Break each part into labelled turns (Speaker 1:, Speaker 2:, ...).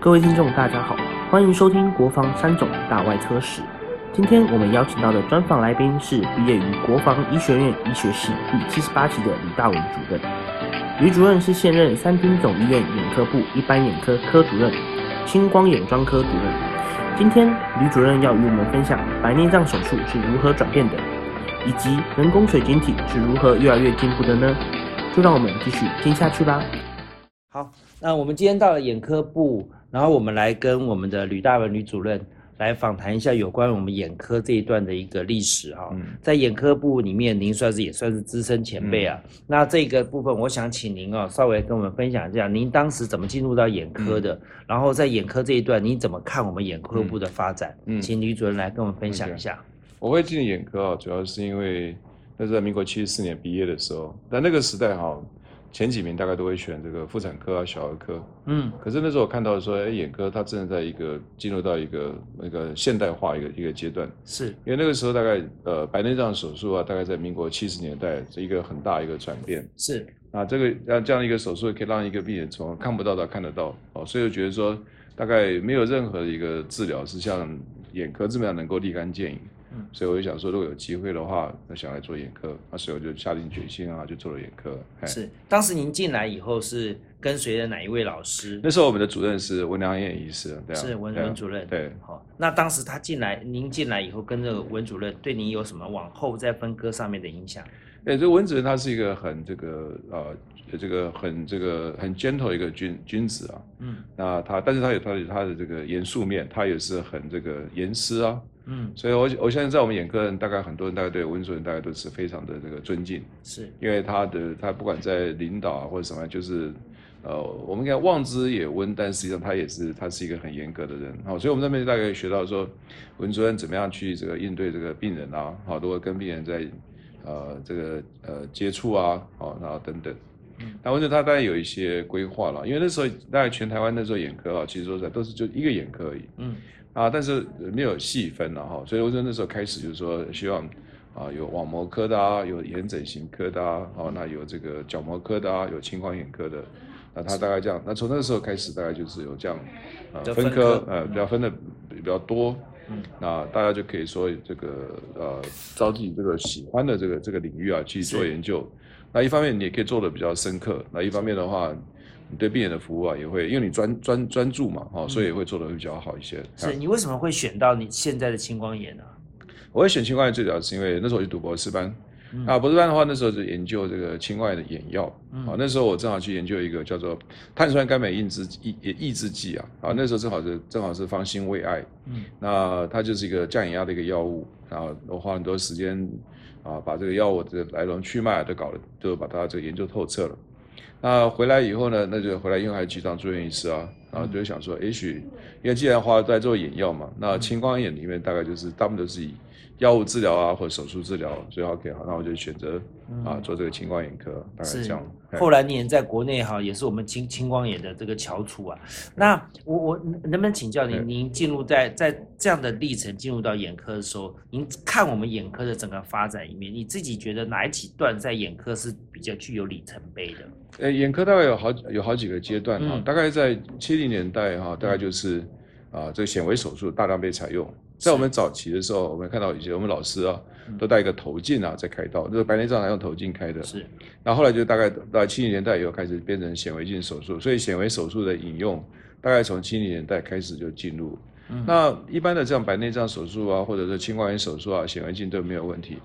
Speaker 1: 各位听众，大家好，欢迎收听《国防三种大外科史》。今天我们邀请到的专访来宾是毕业于国防医学院医学系第七十八期的李大文主任。吕主任是现任三军总医院眼科部一般眼科科主任、青光眼专科主任。今天吕主任要与我们分享白内障手术是如何转变的，以及人工水晶体是如何越来越进步的呢？就让我们继续听下去吧。好，那我们今天到了眼科部，然后我们来跟我们的吕大文吕主任来访谈一下有关我们眼科这一段的一个历史哈。在眼科部里面，您算是也算是资深前辈啊。那这个部分，我想请您哦，稍微跟我们分享一下，您当时怎么进入到眼科的？然后在眼科这一段，你怎么看我们眼科部的发展？嗯，请吕主任来跟我们分享一下。
Speaker 2: 我会进眼科啊，主要是因为那是在民国七十四年毕业的时候，但那个时代哈。前几名大概都会选这个妇产科啊、小儿科，嗯，可是那时候我看到说，哎，眼科它正在一个进入到一个那个现代化一个一个阶段，
Speaker 1: 是。
Speaker 2: 因为那个时候大概呃白内障手术啊，大概在民国七十年代是一个很大一个转变，
Speaker 1: 是。
Speaker 2: 啊，这个让这样一个手术可以让一个病人从看不到到看得到，哦，所以我觉得说大概没有任何一个治疗是像眼科这么样能够立竿见影。所以我就想说，如果有机会的话，那想来做眼科，那所以我就下定决心啊，就做了眼科。
Speaker 1: 是，当时您进来以后是跟随着哪一位老师？
Speaker 2: 那时候我们的主任是文良燕医师，对
Speaker 1: 是文文主任。
Speaker 2: 对，
Speaker 1: 好。那当时他进来，您进来以后跟这个文主任对您有什么往后在分割上面的影响？
Speaker 2: 哎，这文主任他是一个很这个呃，这个很这个很 gentle 一个君君子啊。嗯。那他，但是他有他有他的这个严肃面，他也是很这个严师啊。嗯，所以，我我相信在我们眼科人，大概很多人大概对温主任大概都是非常的这个尊敬，
Speaker 1: 是。
Speaker 2: 因为他的他不管在领导啊或者什么，就是呃，我们看望之也温，但实际上他也是他是一个很严格的人，好，所以我们那边大概学到说，温主任怎么样去这个应对这个病人啊，好，如果跟病人在呃这个呃接触啊，好，然后等等，嗯，那温主任他当然有一些规划了，因为那时候大概全台湾那时候眼科啊，其实说实在都是就一个眼科而已，嗯。啊，但是没有细分了哈，所以我说那时候开始就是说，希望啊有网膜科的啊，有眼整形科的啊，哦，那有这个角膜科的啊，有青光眼科的，那他大概这样，那从那个时候开始，大概就是有这样
Speaker 1: 呃分科呃
Speaker 2: 比较分的比较多，嗯，那大家就可以说这个呃招自己这个喜欢的这个这个领域啊去做研究，那一方面你也可以做的比较深刻，那一方面的话。你对病人的服务啊，也会因为你专专专注嘛，哈，所以也会做的会比较好一些。
Speaker 1: 是你为什么会选到你现在的青光眼呢？
Speaker 2: 我会选青光眼最主要是因为那时候我去读博士班，啊，博士班的话那时候是研究这个青光眼的眼药，啊，那时候我正好去研究一个叫做碳酸甘镁抑制抑抑制剂啊，啊，那时候正好是正好是方兴未艾，嗯，那它就是一个降眼压的一个药物，然后我花很多时间啊，把这个药物的来龙去脉都搞了，都把它这个研究透彻了。那回来以后呢，那就回来，因为还去当住院医师啊，然后就想说，也许因为既然花在做眼药嘛，那青光眼里面大概就是大部分都是以。药物治疗啊，或者手术治疗，最好给好，那我就选择啊做这个青光眼科，大概这样。
Speaker 1: 后来你也在国内哈，也是我们青青光眼的这个翘楚啊。那我我能不能请教您，您进入在在这样的历程进入到眼科的时候，您看我们眼科的整个发展里面，你自己觉得哪几段在眼科是比较具有里程碑的？
Speaker 2: 呃，眼科大概有好有好几个阶段哈，大概在七零年代哈，大概就是啊这个显微手术大量被采用。在我们早期的时候，我们看到以前我们老师啊，都戴一个头镜啊在开刀，那个白内障还用头镜开的。
Speaker 1: 是。
Speaker 2: 那后来就大概到七零年代以后开始变成显微镜手术，所以显微手术的引用大概从七零年代开始就进入。那一般的这样白内障手术啊，或者是青光眼手术啊，显微镜都没有问题。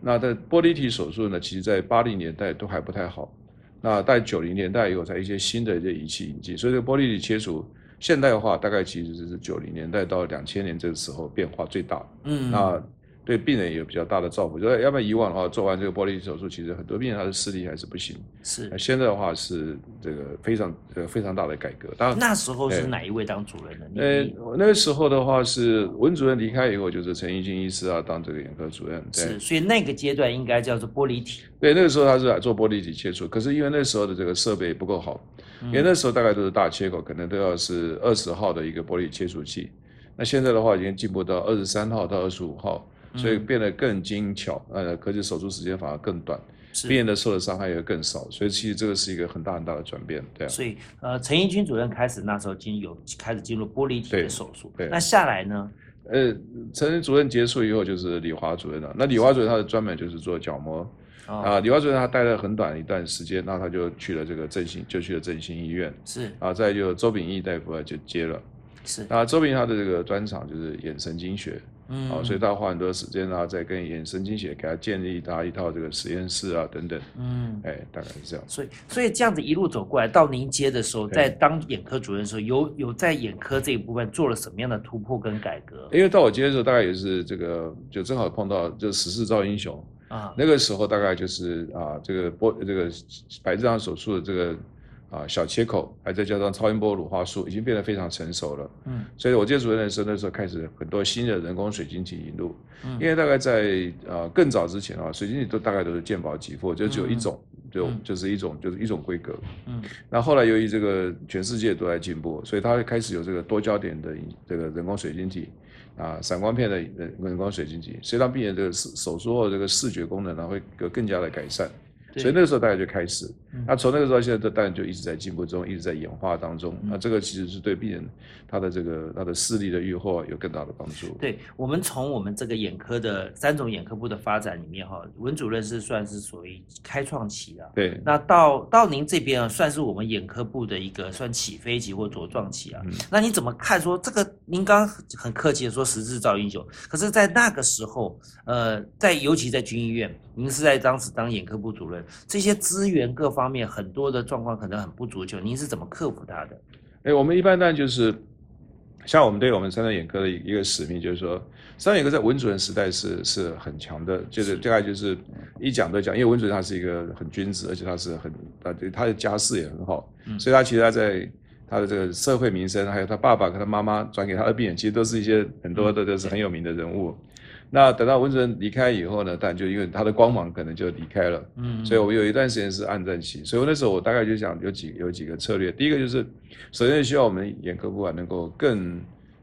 Speaker 2: 那在玻璃体手术呢，其实在八零年代都还不太好。那在九零年代以后才一些新的一些仪器引进，所以这个玻璃体切除。现代化大概其实是九零年代到两千年这个时候变化最大。嗯，那。对病人也有比较大的照顾，就是要不然以往的话，做完这个玻璃手术，其实很多病人他的视力还是不行。
Speaker 1: 是，
Speaker 2: 现在的话是这个非常呃非常大的改革。
Speaker 1: 当然那时候是哪一位当主任的？
Speaker 2: 呃，那个时候的话是文主任离开以后，就是陈义金医师啊当这个眼科主任。
Speaker 1: 是，所以那个阶段应该叫做玻璃体。
Speaker 2: 对，那个时候他是来做玻璃体切除，可是因为那时候的这个设备不够好，因为那时候大概都是大切口，可能都要是二十号的一个玻璃切除器。那现在的话已经进步到二十三号到二十五号。所以变得更精巧，呃，可是手术时间反而更短。病人的受的伤害也会更少，所以其实这个是一个很大很大的转变，对。
Speaker 1: 所以呃，陈义军主任开始那时候经有开始进入玻璃体的手术，
Speaker 2: 对。
Speaker 1: 那下来呢？
Speaker 2: 呃，陈主任结束以后就是李华主任了。那李华主任他的专门就是做角膜啊。李华主任他待了很短一段时间，那他就去了这个振兴，就去了振兴医院。
Speaker 1: 是
Speaker 2: 啊，再就周秉义大夫啊就接了。
Speaker 1: 是
Speaker 2: 啊周秉义他的这个专长就是眼神经学。嗯，啊，所以他花很多时间啊，在跟眼神经学给他建立他一套这个实验室啊，等等。嗯，哎，大概是这样。
Speaker 1: 所以，所以这样子一路走过来，到您接的时候，在当眼科主任的时候，有有在眼科这一部分做了什么样的突破跟改革？
Speaker 2: 因为到我接的时候，大概也是这个，就正好碰到就十四造英雄啊。那个时候大概就是啊，这个玻这个白内障手术的这个。啊，小切口，还再加上超音波乳化术，已经变得非常成熟了。嗯，所以我接主任的时候，那时候开始很多新的人工水晶体引入。嗯，因为大概在呃更早之前啊，水晶体都大概都是健保给付，就只有一种，就就是一种就是一种规格。嗯，那后来由于这个全世界都在进步，所以它开始有这个多焦点的这个人工水晶体啊，散光片的人人工水晶体，所以让病人这个手手术后这个视觉功能呢会更更加的改善。所以那个时候大概就开始，那从那个时候到现在，这当然就一直在进步中，一直在演化当中。那这个其实是对病人他的这个他的视力的愈后有更大的帮助。
Speaker 1: 对我们从我们这个眼科的三种眼科部的发展里面哈，文主任是算是属于开创期啊。
Speaker 2: 对。
Speaker 1: 那到到您这边啊，算是我们眼科部的一个算起飞期或茁壮期啊。那你怎么看说这个？您刚很客气的说十字造英雄，可是，在那个时候，呃，在尤其在军医院，您是在当时当眼科部主任。这些资源各方面很多的状况可能很不足，就您是怎么克服它的？
Speaker 2: 哎，我们一般呢就是像我们对我们三张眼科的一个使命，就是说三张眼科在文主任时代是是很强的，就是大概就是一讲都讲，因为文主任他是一个很君子，而且他是很他他的家世也很好，所以他其实他在他的这个社会名声，还有他爸爸跟他妈妈转给他的病人，其实都是一些很多的都是很有名的人物。那等到文主任离开以后呢，但就因为他的光芒可能就离开了，嗯，所以我有一段时间是暗战期，所以我那时候我大概就想有几有几个策略，第一个就是首先希望我们眼科部啊能够更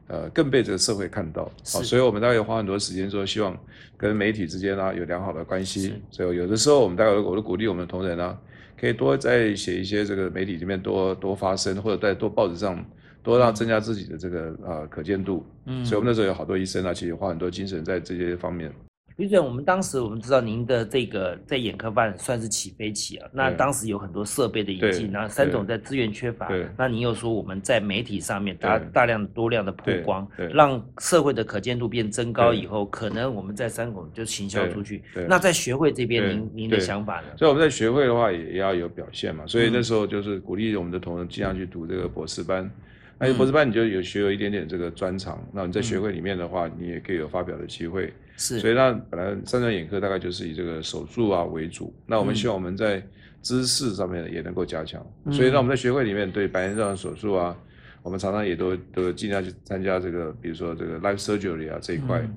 Speaker 2: 呃更被这个社会看到，好，所以我们大概花很多时间说希望跟媒体之间啊有良好的关系，所以有的时候我们大概我都鼓励我们的同仁啊，可以多在写一些这个媒体里面多多发声，或者在多报纸上。多让增加自己的这个呃可见度，嗯，所以我们那时候有好多医生啊，其实花很多精神在这些方面。
Speaker 1: 李主任，我们当时我们知道您的这个在眼科办算是起飞期啊，那当时有很多设备的引进，然后三种在资源缺乏，那您又说我们在媒体上面大大量多量的曝光，让社会的可见度变增高以后，可能我们在三种就行销出去。那在学会这边，您您的想法呢？
Speaker 2: 所以我们在学会的话也要有表现嘛，所以那时候就是鼓励我们的同仁尽量去读这个博士班。那博士班你就有学有一点点这个专长，那你在学会里面的话，你也可以有发表的机会。
Speaker 1: 是，
Speaker 2: 所以那本来三张眼科大概就是以这个手术啊为主，那我们希望我们在知识上面也能够加强。所以那我们在学会里面对白内障手术啊，我们常常也都都尽量去参加这个，比如说这个 life surgery 啊这一块。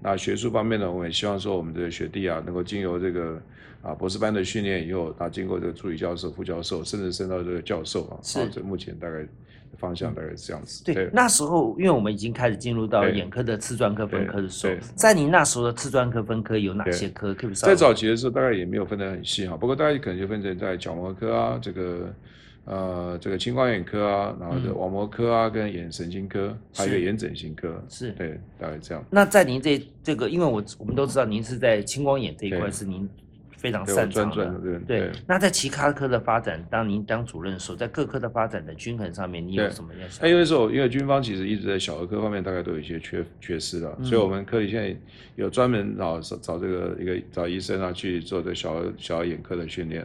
Speaker 2: 那学术方面呢，我们也希望说我们的学弟啊，能够经由这个啊博士班的训练以后，啊经过这个助理教授、副教授，甚至升到这个教授啊。
Speaker 1: 是。
Speaker 2: 这目前大概。方向大概是这样子。
Speaker 1: 对，那时候因为我们已经开始进入到眼科的次专科分科的时候，在您那时候的次专科分科有哪些科？可以
Speaker 2: 在早期的时候，大概也没有分得很细哈。不过大概可能就分成在角膜科啊，这个呃这个青光眼科啊，然后的网膜科啊，跟眼神经科，还有眼整形科。
Speaker 1: 是，
Speaker 2: 对，大概这样。
Speaker 1: 那在您这这个，因为我我们都知道您是在青光眼这一块是您。非常擅长的，对。那在其他科的发展，当您当主任的时候，在各科的发展的均衡上面，你有什么要想？
Speaker 2: 那因为说，因为军方其实一直在小儿科方面大概都有一些缺缺失的，所以我们科里现在有专门找找这个一个找医生啊去做这小儿小儿眼科的训练，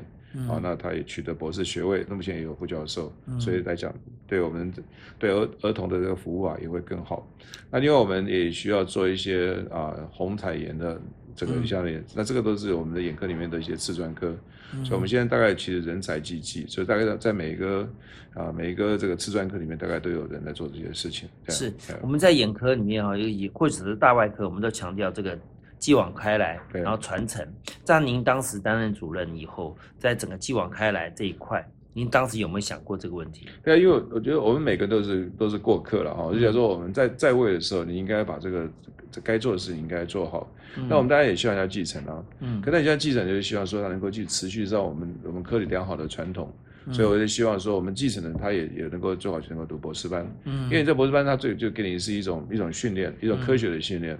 Speaker 2: 啊，那他也取得博士学位，那目前也有副教授，所以来讲，对我们对儿儿童的这个服务啊也会更好。那另外我们也需要做一些啊红彩炎的。这个下面，那这个都是我们的眼科里面的一些次专科，所以我们现在大概其实人才济济，所以大概在每一个啊每一个这个次专科里面，大概都有人在做这些事情。
Speaker 1: 是我们在眼科里面哈，以或者是大外科，我们都强调这个继往开来，然后传承。在您当时担任主任以后，在整个继往开来这一块。您当时有没有想过这个问题？
Speaker 2: 对啊，因为我觉得我们每个都是都是过客了哈。就假如说我们在在位的时候，你应该把这个这该做的事情应该做好。那我们当然也希望要继承啊。嗯。可那你现在继承就是希望说他能够去持续让我们我们科里良好的传统。所以我就希望说，我们继承人他也也能够做好，能够读博士班。嗯。因为你在博士班，他最就给你是一种一种训练，一种科学的训练，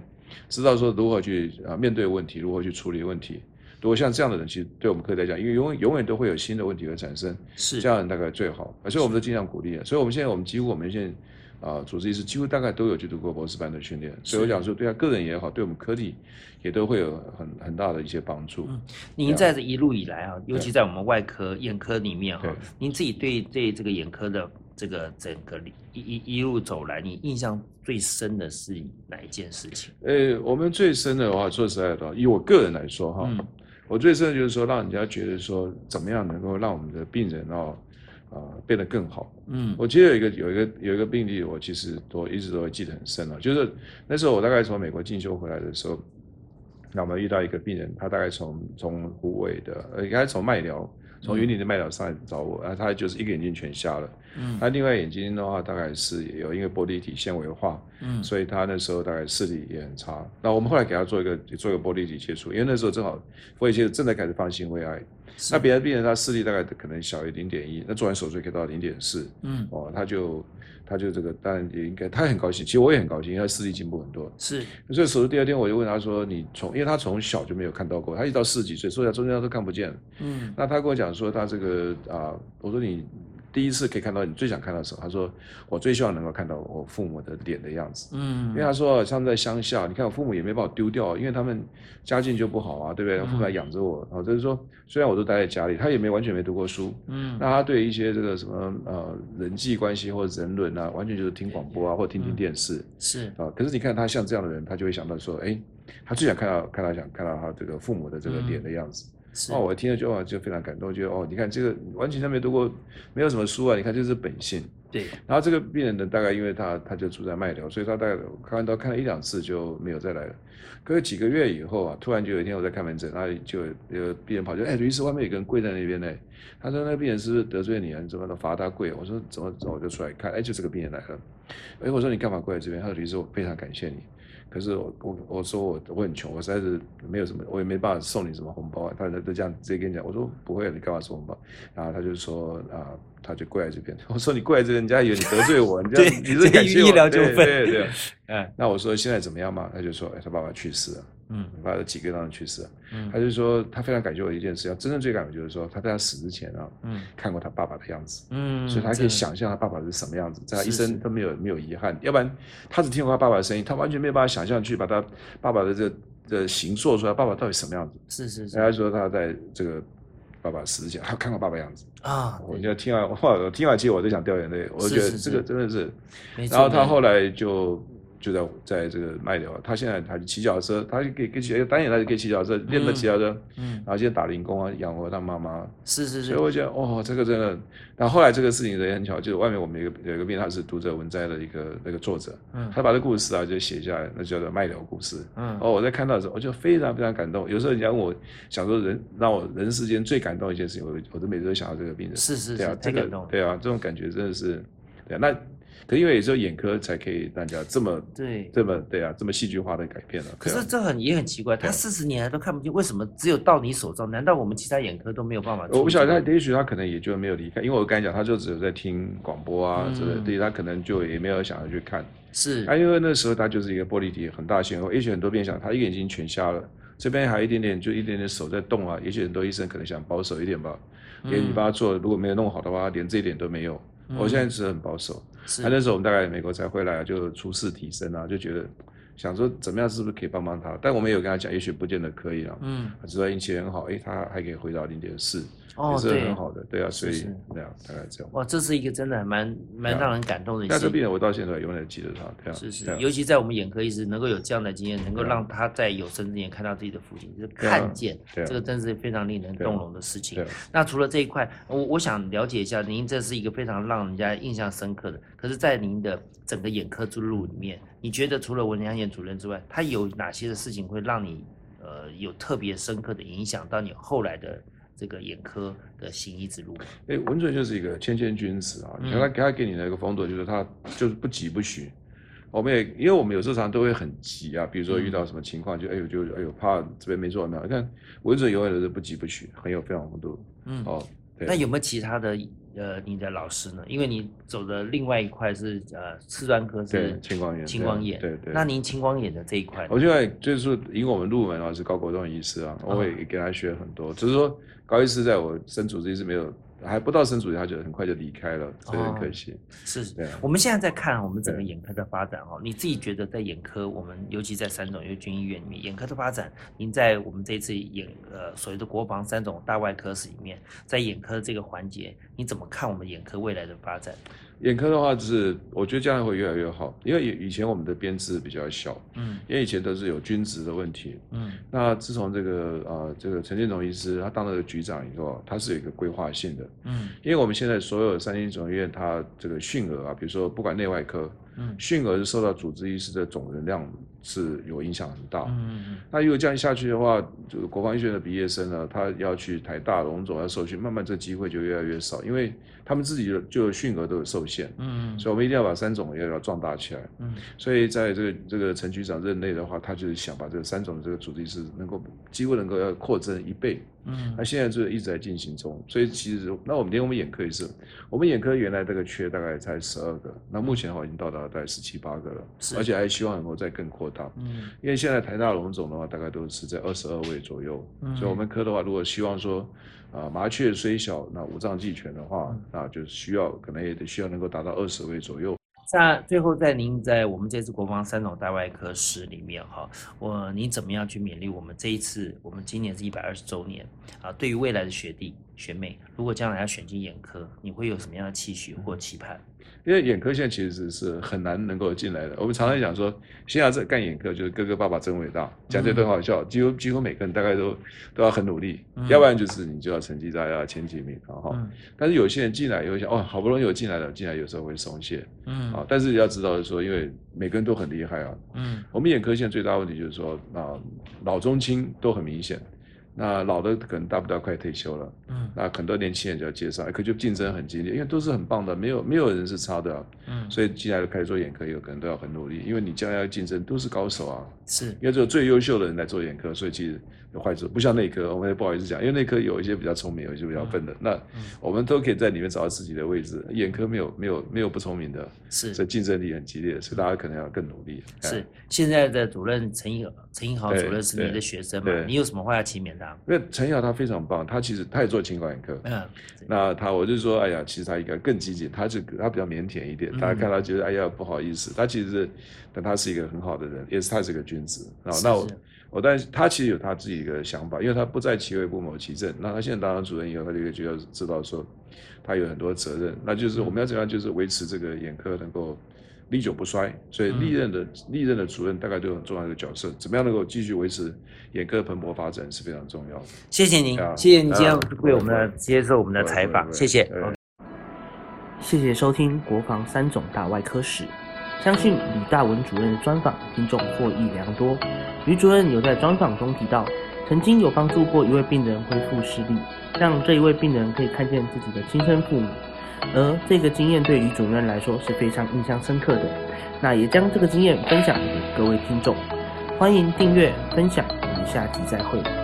Speaker 2: 知道说如何去啊面对问题，如何去处理问题。如果像这样的人，其实对我们科来讲，因为永永远都会有新的问题会产生，
Speaker 1: 是
Speaker 2: 这样人大概最好。所以我们都尽量鼓励。所以我们现在我们几乎我们现在。啊，主治医师几乎大概都有去读过博士班的训练，所以我讲说，对他个人也好，对我们科技也都会有很很大的一些帮助。嗯，
Speaker 1: 您在这一路以来啊，尤其在我们外科眼科里面哈，您自己对对这个眼科的这个整个一一一路走来，你印象最深的是哪一件事情？
Speaker 2: 呃，我们最深的话，说实在的，以我个人来说哈，我最深的就是说，让人家觉得说，怎么样能够让我们的病人哦。啊，变得更好。嗯，我记得有一个有一个有一个病例，我其实都一直都会记得很深了。就是那时候我大概从美国进修回来的时候，那我们遇到一个病人，他大概从从湖北的，呃，应该从麦寮，从云林的麦寮上来找我，然后他就是一个眼睛全瞎了。嗯，他另外眼睛的话，大概是有因为玻璃体纤维化。嗯，所以他那时候大概视力也很差。那我们后来给他做一个做一个玻璃体切除，因为那时候正好玻璃切正在开始放心微癌。那别的病人他视力大概可能小于零点一，那做完手术可以到零点四，嗯，哦，他就他就这个当然也应该，他很高兴，其实我也很高兴，因为视力进步很多。
Speaker 1: 是，
Speaker 2: 所以手术第二天我就问他说：“你从，因为他从小就没有看到过，他一到四十几岁，所以他中间他都看不见。”嗯，那他跟我讲说他这个啊，我说你。第一次可以看到你最想看到什么？他说：“我最希望能够看到我父母的脸的样子。”嗯，因为他说像在乡下，你看我父母也没把我丢掉，因为他们家境就不好啊，对不对？父母还养着我，然后就是说，虽然我都待在家里，他也没完全没读过书。嗯，那他对一些这个什么呃人际关系或者人伦啊，完全就是听广播啊，或听听电视。
Speaker 1: 是
Speaker 2: 啊，可是你看他像这样的人，他就会想到说：“哎，他最想看到看到想看到他这个父母的这个脸的样子。”哦，我听了就哦就非常感动，觉得哦，你看这个完全他没读过，没有什么书啊，你看这是本性。
Speaker 1: 对。
Speaker 2: 然后这个病人呢，大概因为他他就住在麦寮，所以他大概看完刀看了一两次就没有再来了。隔了几个月以后啊，突然就有一天我在看门诊，然后就有病人跑就，哎，律师外面有个人跪在那边呢。他说那个病人是不是得罪你啊？你怎么能罚他跪？我说怎么怎么我就出来看，哎，就这个病人来了。哎，我说你干嘛跪在这边？他说律师，我非常感谢你。可是我我我说我我很穷，我实在是没有什么，我也没办法送你什么红包啊。他都这样直接跟你讲，我说不会，你干嘛送红包？然后他就说啊，他就跪在这边。我说你跪在这边，人家以为你得罪我，你这样你是感谢我？对对 对，哎，那我说现在怎么样嘛？他就说，哎，他爸爸去世了。嗯，他的几个当中去世，嗯，他就说他非常感谢我一件事，要真正最感动就是说他在他死之前啊，嗯，看过他爸爸的样子，嗯，所以他可以想象他爸爸是什么样子，在他一生都没有没有遗憾，要不然他只听过他爸爸的声音，他完全没有办法想象去把他爸爸的这的形做出来，爸爸到底什么样子？
Speaker 1: 是是是，
Speaker 2: 他说他在这个爸爸死之前，他看过爸爸样子啊，我就听完我，听完其实我都想掉眼泪，我就觉得这个真的是，然后他后来就。就在在这个卖掉，他现在他骑脚车，他可以可以单眼，他就可以骑脚车，练了骑脚车，嗯，然后现在打零工啊，养活他妈妈，
Speaker 1: 是是是，
Speaker 2: 所以我觉得哦，这个真的，然后后来这个事情也很巧，就是外面我们有个有一个病，他是读者文摘的一个那个作者，嗯，他把这故事啊就写下来，那叫做卖掉故事，嗯，哦，我在看到的时候，我就非常非常感动。有时候人家问我，想说人让我人世间最感动一件事情，我我都每次都想到这个病人，
Speaker 1: 是是
Speaker 2: 是，
Speaker 1: 太感动，
Speaker 2: 对啊，这种感觉真的是，对啊，那。可因为也只有眼科才可以大家这么
Speaker 1: 对
Speaker 2: 这么对啊这么戏剧化的改变了。
Speaker 1: 可是这很也很奇怪，他四十年来都看不见，为什么只有到你手上？难道我们其他眼科都没有办法？
Speaker 2: 我不晓得，他也许他可能也就没有离开，因为我刚才讲，他就只有在听广播啊之类，对他可能就也没有想要去看。
Speaker 1: 是，
Speaker 2: 啊因为那时候他就是一个玻璃体很大型，也许很多病人想他一个眼睛全瞎了，这边还有一点点就一点点手在动啊，也许很多医生可能想保守一点吧，给你帮他做，如果没有弄好的话，连这一点都没有。我现在是很保守，那时候我们大概美国才回来，就初试提升啊，就觉得想说怎么样，是不是可以帮帮他？但我们有跟他讲，也许不见得可以啊。嗯，他知道运气很好，哎，他还可以回到零点四。也是很好的，对啊，所以那样大概这样。
Speaker 1: 哇，这是一个真的蛮蛮让人感动的。
Speaker 2: 那这病人我到现在永远记得他，这样
Speaker 1: 是是，尤其在我们眼科医师能够有这样的经验，能够让他在有生之年看到自己的父亲，就是看见，这个真是非常令人动容的事情。那除了这一块，我我想了解一下，您这是一个非常让人家印象深刻的。可是，在您的整个眼科之路里面，你觉得除了文良彦主任之外，他有哪些的事情会让你呃有特别深刻的影响到你后来的？这个眼科的行医之路？
Speaker 2: 哎，文准就是一个谦谦君子啊，你看他给他给你的一个风度，就是他就是不急不徐。我们也因为我们有时候常都会很急啊，比如说遇到什么情况，就哎呦就哎呦怕这边没做完没有？你看文准永远都是不急不徐，很有非常风度。嗯，哦，
Speaker 1: 那有没有其他的呃你的老师呢？因为你走的另外一块是呃四专科是
Speaker 2: 青光眼，
Speaker 1: 青光眼，
Speaker 2: 对对。
Speaker 1: 那您青光眼的这一块，
Speaker 2: 我现在就是因为我们入门啊是高国栋医师啊，我会给他学很多，只是说高医师在我生主治医师没有。还不到升主任，他就很快就离开了，所以很可惜。
Speaker 1: 是，我们现在在看我们整个眼科的发展哦。你自己觉得在眼科，我们尤其在三种因为军医院里面，眼科的发展，您在我们这次眼呃所谓的国防三种大外科室里面，在眼科这个环节，你怎么看我们眼科未来的发展？
Speaker 2: 眼科的话，就是我觉得将来会越来越好，因为以以前我们的编制比较小，嗯，因为以前都是有军职的问题，嗯，那自从这个呃这个陈建荣医师他当了局长以后，他是有一个规划性的，嗯，因为我们现在所有三星总医院，它这个训额啊，比如说不管内外科，嗯，训额是受到主治医师的总人量是有影响很大，嗯嗯，那如果这样下去的话，这个国防医学院的毕业生呢，他要去台大、龙总要受训，慢慢这机会就越来越少，因为。他们自己的就训额都有受限，嗯，所以我们一定要把三种也要壮大起来，嗯，所以在这个这个陈局长任内的话，他就是想把这个三种的这个主题是能够机会能够要扩增一倍，嗯，那现在就一直在进行中，所以其实那我们连我们眼科也是，我们眼科原来这个缺大概才十二个，那目前的话已经到达大概十七八个了，而且还希望能够再更扩大，嗯，因为现在台大龙总的话大概都是在二十二位左右，嗯，所以我们科的话如果希望说。啊，麻雀虽小，那五脏俱全的话，那就需要可能也得需要能够达到二十位左右。
Speaker 1: 那最后，在您在我们这次国防三种大外科室里面哈，我您怎么样去勉励我们这一次？我们今年是一百二十周年啊，对于未来的学弟学妹，如果将来要选进眼科，你会有什么样的期许或期盼？
Speaker 2: 因为眼科现在其实是很难能够进来的。我们常常讲说，现在在干眼科就是哥哥爸爸真伟大，讲这都很好笑。几乎几乎每个人大概都都要很努力，要不然就是你就要成绩在要前几名，然后。但是有些人进来也会想，哦，好不容易有进来了，进来有时候会松懈，嗯啊。但是要知道是说，因为每个人都很厉害啊，嗯。我们眼科现在最大问题就是说，啊，老中青都很明显。那老的可能大不了快退休了，嗯，那很多年轻人就要介绍，可就竞争很激烈，因为都是很棒的，没有没有人是差的，嗯，所以进来开始做眼科，有可能都要很努力，因为你将来要竞争都是高手啊，
Speaker 1: 是，因
Speaker 2: 为只有最优秀的人来做眼科，所以其实。有坏处，不像内科，我们也不好意思讲，因为内科有一些比较聪明，有一些比较笨的，那我们都可以在里面找到自己的位置。眼科没有没有没有不聪明的，
Speaker 1: 是，
Speaker 2: 所以竞争力很激烈，所以大家可能要更努力。
Speaker 1: 是，现在的主任陈英陈英豪主任是你的学生嘛？你有什么话要勤勉他？
Speaker 2: 因为陈英豪他非常棒，他其实他也做青光眼科，嗯，那他我就说，哎呀，其实他应该更积极，他是他比较腼腆一点，大家看他觉得哎呀不好意思，他其实但他是一个很好的人，也是他是一个君子啊。那我。我但是他其实有他自己一个想法，因为他不在其位不谋其政。那他现在当了主任以后，他就就要知道说，他有很多责任。那就是我们要怎样，就是维持这个眼科能够历久不衰。所以历任的历任的主任大概都有很重要的角色。怎么样能够继续维持眼科蓬勃发展是非常重要的。
Speaker 1: 谢谢您，谢谢您今天为我们的接受我们的采访，谢谢。谢谢收听国防三种大外科史。相信李大文主任的专访，听众获益良多。吕主任有在专访中提到，曾经有帮助过一位病人恢复视力，让这一位病人可以看见自己的亲生父母，而这个经验对吕主任来说是非常印象深刻的。那也将这个经验分享给各位听众，欢迎订阅分享，我们下集再会。